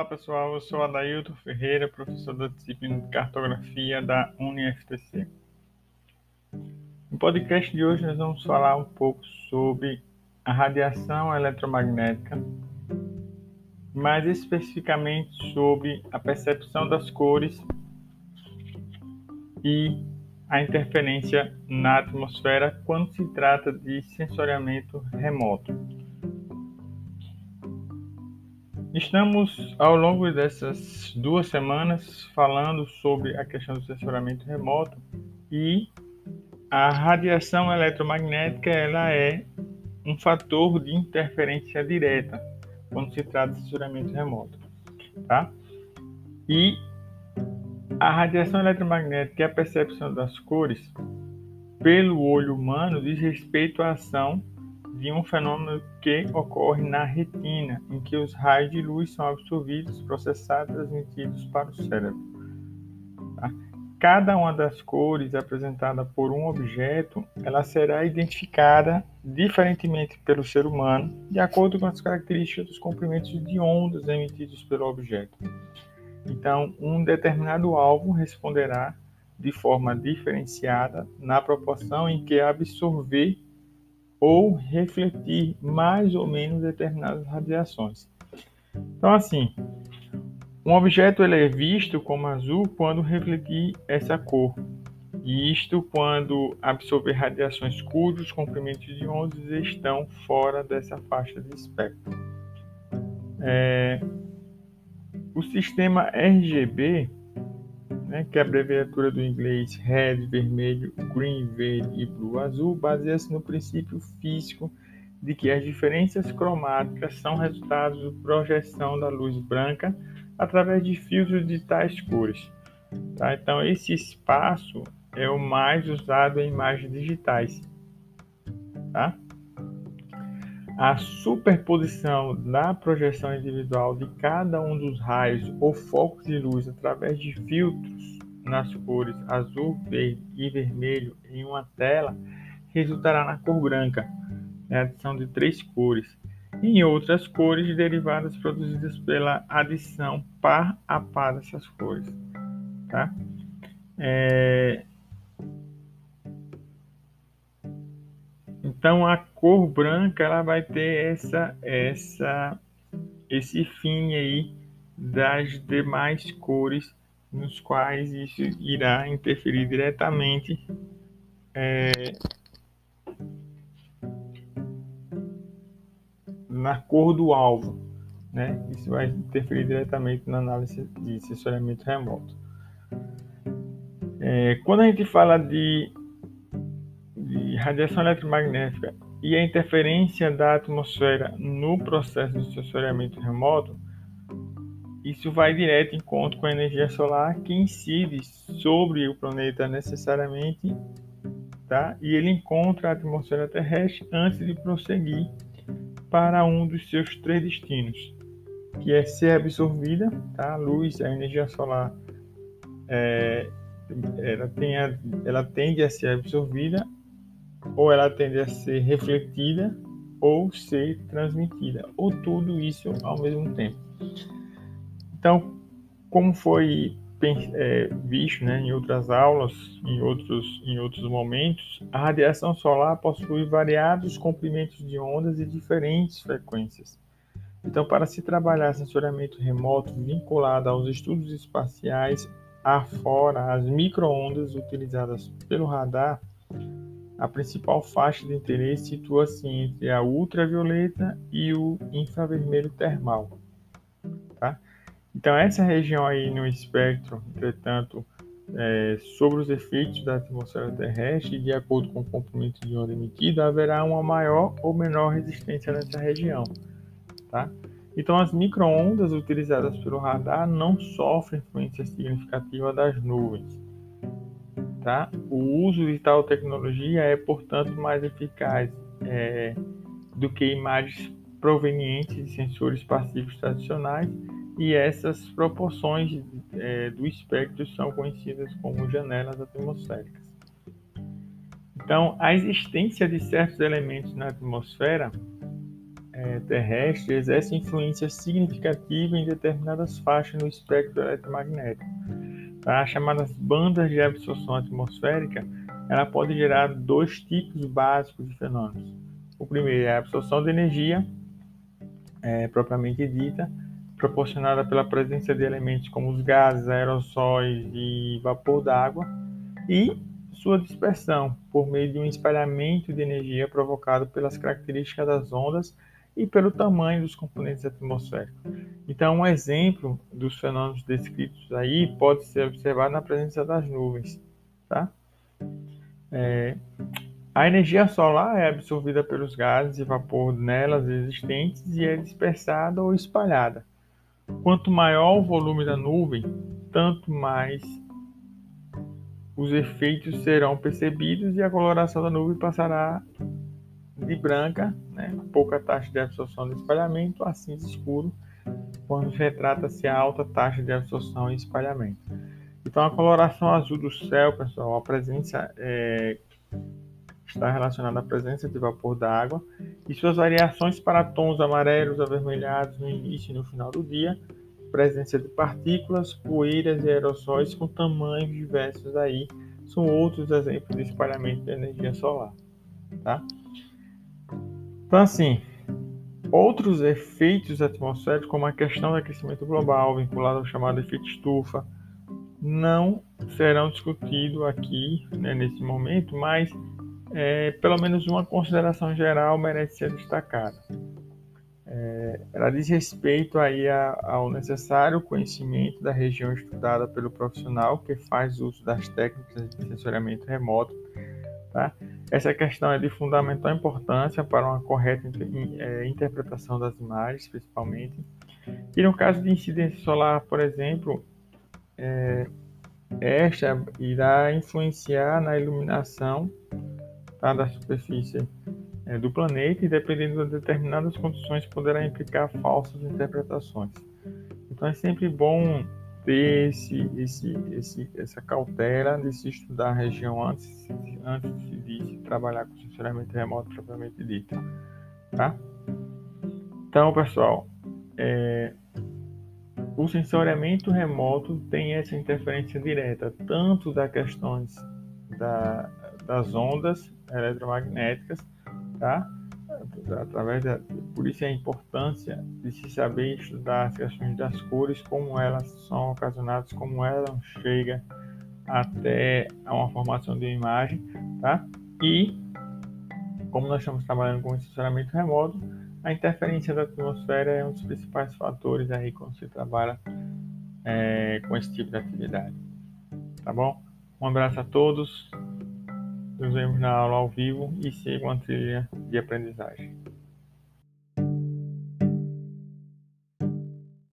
Olá pessoal, eu sou Adailton Ferreira, professor da disciplina de cartografia da UniFTC. No podcast de hoje nós vamos falar um pouco sobre a radiação eletromagnética, mais especificamente sobre a percepção das cores e a interferência na atmosfera quando se trata de sensoriamento remoto. Estamos, ao longo dessas duas semanas, falando sobre a questão do sensoramento remoto e a radiação eletromagnética ela é um fator de interferência direta quando se trata de sensoramento remoto, tá? E a radiação eletromagnética e a percepção das cores pelo olho humano diz respeito à ação de um fenômeno que ocorre na retina, em que os raios de luz são absorvidos, processados e transmitidos para o cérebro. Tá? Cada uma das cores apresentada por um objeto, ela será identificada diferentemente pelo ser humano, de acordo com as características dos comprimentos de ondas emitidos pelo objeto. Então, um determinado alvo responderá de forma diferenciada na proporção em que absorver ou refletir mais ou menos determinadas radiações. Então, assim, um objeto ele é visto como azul quando refletir essa cor, e isto quando absorver radiações cujos comprimentos de ondas estão fora dessa faixa de espectro. É, o sistema RGB né, que é a abreviatura do inglês red, vermelho, green, verde e blue, azul, baseia-se no princípio físico de que as diferenças cromáticas são resultados da projeção da luz branca através de filtros de tais cores. Tá? Então, esse espaço é o mais usado em imagens digitais. Tá? A superposição da projeção individual de cada um dos raios ou focos de luz através de filtros nas cores azul, verde e vermelho em uma tela resultará na cor branca, né, a adição de três cores, e em outras cores derivadas produzidas pela adição par a par dessas cores. Tá? É, Então a cor branca ela vai ter essa essa esse fim aí das demais cores nos quais isso irá interferir diretamente é, na cor do alvo, né? Isso vai interferir diretamente na análise de sensoriamento remoto. É, quando a gente fala de radiação eletromagnética e a interferência da atmosfera no processo de sensoriamento remoto, isso vai direto em conta com a energia solar que incide sobre o planeta necessariamente, tá? E ele encontra a atmosfera terrestre antes de prosseguir para um dos seus três destinos, que é ser absorvida, tá? A luz, a energia solar, é, ela, tem a, ela tende a ser absorvida ou ela tende a ser refletida ou ser transmitida, ou tudo isso ao mesmo tempo. Então, como foi é, visto né, em outras aulas, em outros, em outros momentos, a radiação solar possui variados comprimentos de ondas e diferentes frequências. Então, para se trabalhar sensoriamento remoto vinculado aos estudos espaciais afora as microondas utilizadas pelo radar, a principal faixa de interesse situa-se entre a ultravioleta e o infravermelho termal. Tá? Então, essa região aí no espectro, entretanto, é, sobre os efeitos da atmosfera terrestre, de acordo com o comprimento de onda emitido, haverá uma maior ou menor resistência nessa região. Tá? Então, as microondas utilizadas pelo radar não sofrem influência significativa das nuvens Tá? O uso de tal tecnologia é, portanto, mais eficaz é, do que imagens provenientes de sensores passivos tradicionais e essas proporções é, do espectro são conhecidas como janelas atmosféricas. Então, a existência de certos elementos na atmosfera é, terrestre exerce influência significativa em determinadas faixas no espectro eletromagnético. Tá? As chamadas bandas de absorção atmosférica, ela pode gerar dois tipos básicos de fenômenos. O primeiro é a absorção de energia, é, propriamente dita, proporcionada pela presença de elementos como os gases, aerossóis e vapor d'água, e sua dispersão por meio de um espalhamento de energia provocado pelas características das ondas e pelo tamanho dos componentes atmosféricos. Então, um exemplo dos fenômenos descritos aí pode ser observado na presença das nuvens. Tá? É, a energia solar é absorvida pelos gases e vapor nelas existentes e é dispersada ou espalhada. Quanto maior o volume da nuvem, tanto mais os efeitos serão percebidos e a coloração da nuvem passará de branca, né, pouca taxa de absorção de espalhamento, a cinza escuro, quando retrata-se a alta taxa de absorção e espalhamento. Então, a coloração azul do céu, pessoal, a presença é, está relacionada à presença de vapor d'água e suas variações para tons amarelos, avermelhados no início e no final do dia, presença de partículas, poeiras e aerossóis com tamanhos diversos aí, são outros exemplos de espalhamento de energia solar, tá? Então, assim, outros efeitos atmosféricos, como a questão do aquecimento global, vinculado ao chamado efeito estufa, não serão discutidos aqui né, nesse momento, mas é, pelo menos uma consideração geral merece ser destacada. É, ela diz respeito aí a, ao necessário conhecimento da região estudada pelo profissional que faz uso das técnicas de sensoriamento remoto. Tá? Essa questão é de fundamental importância para uma correta é, interpretação das imagens, principalmente. E no caso de incidência solar, por exemplo, é, esta irá influenciar na iluminação tá, da superfície é, do planeta e, dependendo de determinadas condições, poderá implicar falsas interpretações. Então, é sempre bom ter esse, esse, esse, essa cautela de se estudar a região antes, antes de se trabalhar com sensoriamento remoto propriamente dito. Tá? Então, pessoal, é, o sensoriamento remoto tem essa interferência direta, tanto das questões da, das ondas eletromagnéticas, tá? Através da, por isso a importância de se saber estudar as questões das cores, como elas são ocasionadas, como elas chegam até a uma formação de imagem, tá? E como nós estamos trabalhando com estacionamento remoto, a interferência da atmosfera é um dos principais fatores aí quando se trabalha é, com esse tipo de atividade. Tá bom? Um abraço a todos. Nos vemos na aula ao vivo e sigam a trilha de aprendizagem.